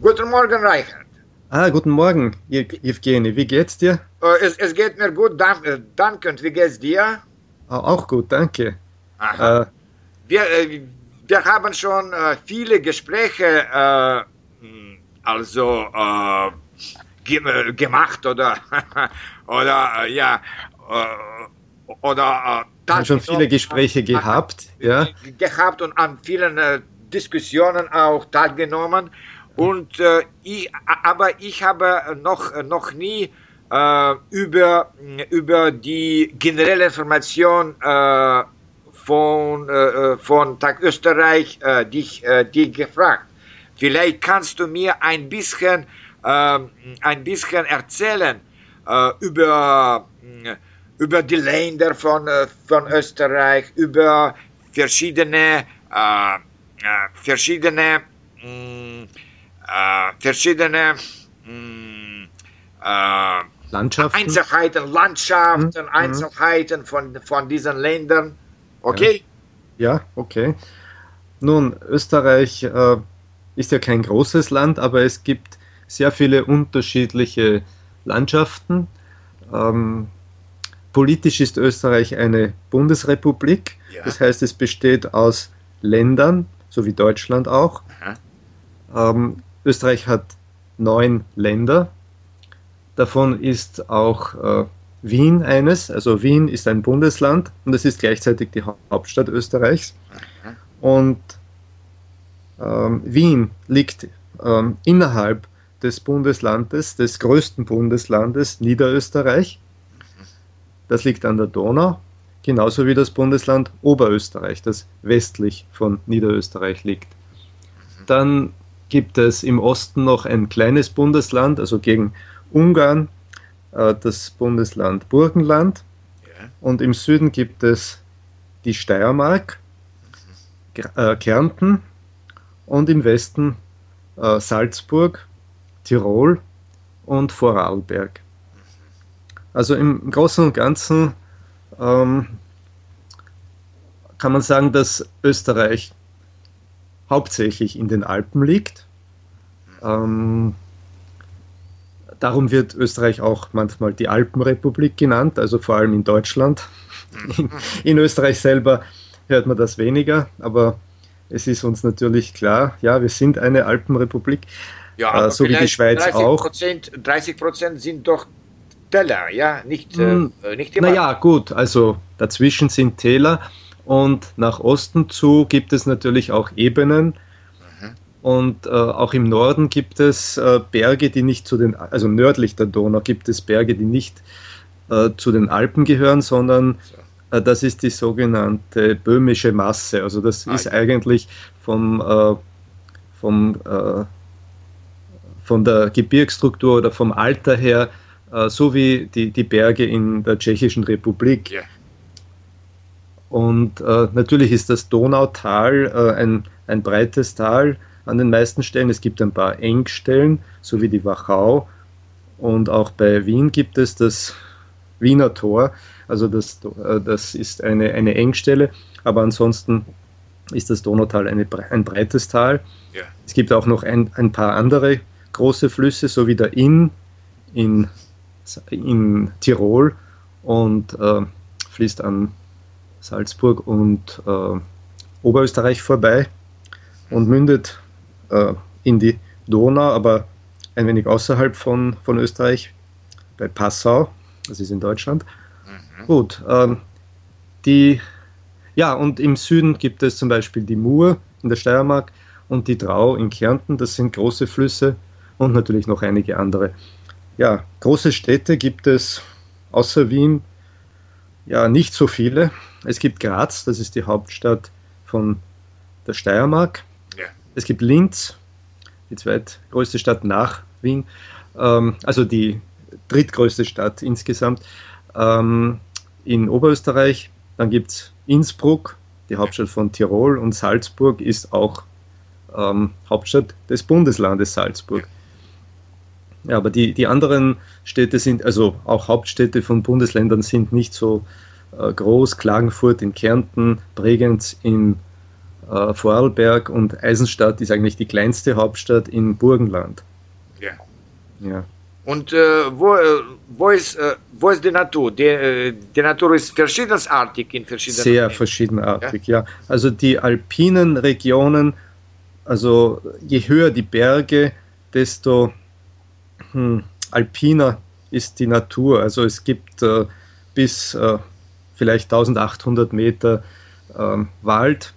Guten Morgen, Reichert. Ah, guten Morgen, Evgeny. Wie geht's dir? Äh, es, es, geht mir gut, äh, danke. Und wie geht's dir? Auch gut, danke. Äh, wir, äh, wir haben schon äh, viele Gespräche also ge gemacht oder oder ja oder haben schon viele Gespräche gehabt, ja. Gehabt und an vielen Diskussionen auch teilgenommen. Und äh, ich, aber ich habe noch, noch nie äh, über, über die generelle Information äh, von, äh, von Tag Österreich äh, dich, äh, dich gefragt. Vielleicht kannst du mir ein bisschen, äh, ein bisschen erzählen äh, über, über die Länder von, äh, von Österreich, über verschiedene, äh, äh verschiedene mh, mm, äh, verschiedene mh, mm, äh, Landschaften? Einzelheiten, Landschaften, mhm. Einzelheiten von, von diesen Ländern. Okay? Ja, ja okay. Nun, Österreich äh, ist ja kein großes Land, aber es gibt sehr viele unterschiedliche Landschaften. Ähm, politisch ist Österreich eine Bundesrepublik. Ja. Das heißt, es besteht aus Ländern, so wie Deutschland auch. Ähm, Österreich hat neun Länder. Davon ist auch äh, Wien eines. Also Wien ist ein Bundesland und es ist gleichzeitig die Hauptstadt Österreichs. Und ähm, Wien liegt ähm, innerhalb des Bundeslandes, des größten Bundeslandes Niederösterreich. Das liegt an der Donau, genauso wie das Bundesland Oberösterreich, das westlich von Niederösterreich liegt. Dann gibt es im Osten noch ein kleines Bundesland, also gegen Ungarn, äh, das Bundesland Burgenland. Ja. Und im Süden gibt es die Steiermark, äh, Kärnten und im Westen äh, Salzburg, Tirol und Vorarlberg. Also im Großen und Ganzen ähm, kann man sagen, dass Österreich hauptsächlich in den Alpen liegt. Ähm, darum wird Österreich auch manchmal die Alpenrepublik genannt, also vor allem in Deutschland. In, in Österreich selber hört man das weniger, aber es ist uns natürlich klar, ja, wir sind eine Alpenrepublik, ja, äh, so wie die Schweiz 30 auch. 30 Prozent sind doch Täler, ja, nicht, äh, hm, nicht immer. Naja, gut, also dazwischen sind Täler und nach Osten zu gibt es natürlich auch Ebenen. Mhm. Und äh, auch im Norden gibt es äh, Berge, die nicht zu den, also nördlich der Donau gibt es Berge, die nicht äh, zu den Alpen gehören, sondern äh, das ist die sogenannte böhmische Masse. Also das ah, ist ja. eigentlich vom, äh, vom, äh, von der Gebirgsstruktur oder vom Alter her so wie die, die Berge in der Tschechischen Republik. Ja. Und äh, natürlich ist das Donautal äh, ein, ein breites Tal an den meisten Stellen. Es gibt ein paar Engstellen, so wie die Wachau. Und auch bei Wien gibt es das Wiener Tor. Also das, äh, das ist eine, eine Engstelle. Aber ansonsten ist das Donautal eine, ein breites Tal. Ja. Es gibt auch noch ein, ein paar andere große Flüsse, so wie der Inn in, in Tirol und äh, fließt an Salzburg und äh, Oberösterreich vorbei und mündet äh, in die Donau, aber ein wenig außerhalb von, von Österreich, bei Passau, das ist in Deutschland. Mhm. Gut, ähm, die, ja, und im Süden gibt es zum Beispiel die Mur in der Steiermark und die Drau in Kärnten, das sind große Flüsse und natürlich noch einige andere. Ja, große Städte gibt es außer Wien ja nicht so viele. Es gibt Graz, das ist die Hauptstadt von der Steiermark. Ja. Es gibt Linz, die zweitgrößte Stadt nach Wien, ähm, also die drittgrößte Stadt insgesamt ähm, in Oberösterreich. Dann gibt es Innsbruck, die Hauptstadt von Tirol, und Salzburg ist auch ähm, Hauptstadt des Bundeslandes Salzburg. Ja, aber die, die anderen Städte sind, also auch Hauptstädte von Bundesländern sind nicht so Groß, Klagenfurt in Kärnten, Bregenz in äh, Vorarlberg und Eisenstadt ist eigentlich die kleinste Hauptstadt in Burgenland. Ja. Ja. Und äh, wo, äh, wo, ist, äh, wo ist die Natur? Die, äh, die Natur ist verschiedensartig in verschiedenen Sehr Regionen. verschiedenartig, ja. Also die alpinen Regionen, also je höher die Berge, desto hm, alpiner ist die Natur. Also es gibt äh, bis äh, vielleicht 1800 Meter ähm, Wald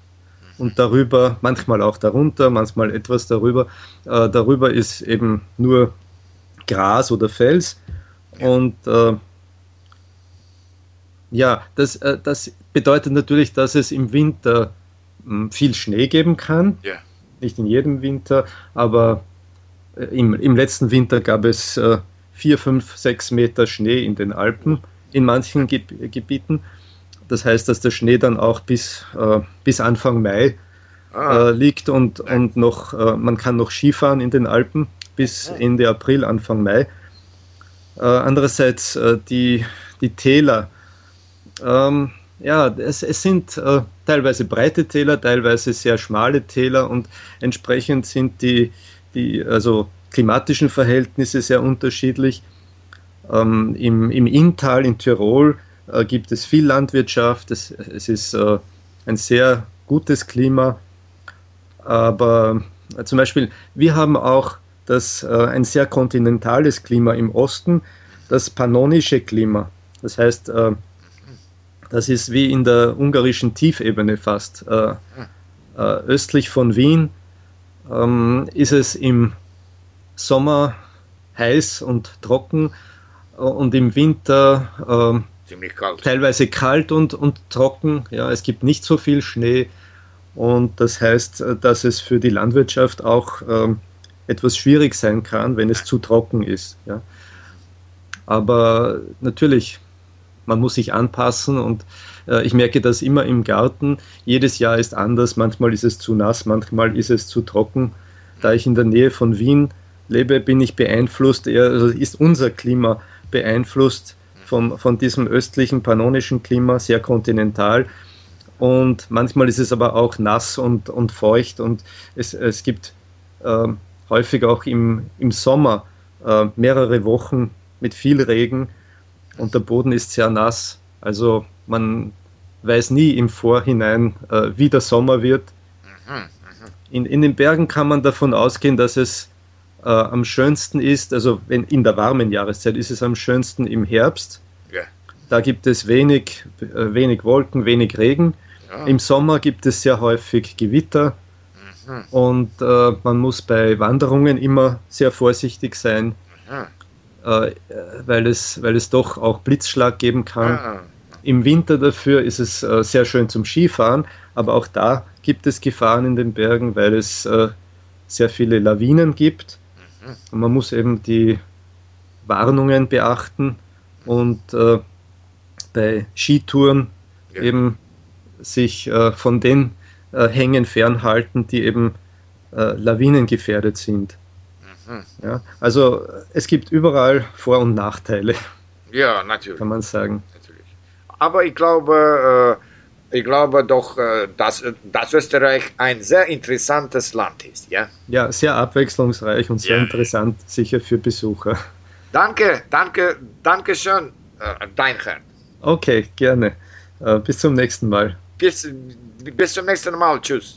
und darüber, manchmal auch darunter, manchmal etwas darüber. Äh, darüber ist eben nur Gras oder Fels. Und äh, ja, das, äh, das bedeutet natürlich, dass es im Winter mh, viel Schnee geben kann. Ja. Nicht in jedem Winter, aber äh, im, im letzten Winter gab es äh, vier, fünf, sechs Meter Schnee in den Alpen in manchen Geb Gebieten. Das heißt, dass der Schnee dann auch bis, äh, bis Anfang Mai Ah, äh, liegt und, und noch, äh, man kann noch Skifahren in den Alpen bis Ende April, Anfang Mai. Äh, andererseits äh, die, die Täler, ähm, ja, es, es sind äh, teilweise breite Täler, teilweise sehr schmale Täler und entsprechend sind die, die also klimatischen Verhältnisse sehr unterschiedlich. Ähm, im, Im Inntal in Tirol äh, gibt es viel Landwirtschaft, es, es ist äh, ein sehr gutes Klima, aber äh, zum Beispiel, wir haben auch das, äh, ein sehr kontinentales Klima im Osten, das pannonische Klima. Das heißt, äh, das ist wie in der ungarischen Tiefebene fast. Äh, östlich von Wien ähm, ist es im Sommer heiß und trocken und im Winter ähm, ziemlich kalt. teilweise kalt und, und trocken. Ja, es gibt nicht so viel Schnee und das heißt, äh, dass es für die Landwirtschaft auch ähm, etwas schwierig sein kann, wenn es zu trocken ist. Ja. Aber natürlich, man muss sich anpassen und äh, ich merke das immer im Garten. Jedes Jahr ist anders. Manchmal ist es zu nass, manchmal ist es zu trocken. Da ich in der Nähe von Wien lebe, bin ich beeinflusst, eher, also ist unser Klima beeinflusst vom, von diesem östlichen pannonischen Klima, sehr kontinental. Und manchmal ist es aber auch nass und, und feucht und es, es gibt äh, häufig auch im, im Sommer äh, mehrere Wochen mit viel Regen und der Boden ist sehr nass. Also man weiß nie im Vorhinein, äh, wie der Sommer wird. In, in den Bergen kann man davon ausgehen, dass es äh, am schönsten ist, also wenn, in der warmen Jahreszeit ist es am schönsten im Herbst. Ja. Da gibt es wenig, äh, wenig Wolken, wenig Regen. Ja. Im Sommer gibt es sehr häufig Gewitter und äh, man muss bei Wanderungen immer sehr vorsichtig sein, Ah, äh, weil, es, weil es doch auch Blitzschlag geben kann. ah, Im Winter dafür ist es äh, sehr schön zum Skifahren, aber auch da gibt es Gefahren in den Bergen, weil es äh, sehr viele Lawinen gibt. Und man muss eben die Warnungen beachten und äh, bei Skitouren Ja. eben sich äh, von den äh, Hängen fernhalten, die eben äh, lawinengefährdet sind. Ja, also es gibt überall Vor- und Nachteile, ja, natürlich. kann man sagen. natürlich. Aber ich glaube, äh, ich glaube doch, äh, dass, dass Österreich ein sehr interessantes Land ist. Ja? Ja, sehr abwechslungsreich und sehr Ja. interessant, sicher für Besucher. Danke, danke, danke schön, äh, Deinhard. Okay, gerne. Äh, bis zum nächsten Mal. Bis, bis zum nächsten Mal. Tschüss.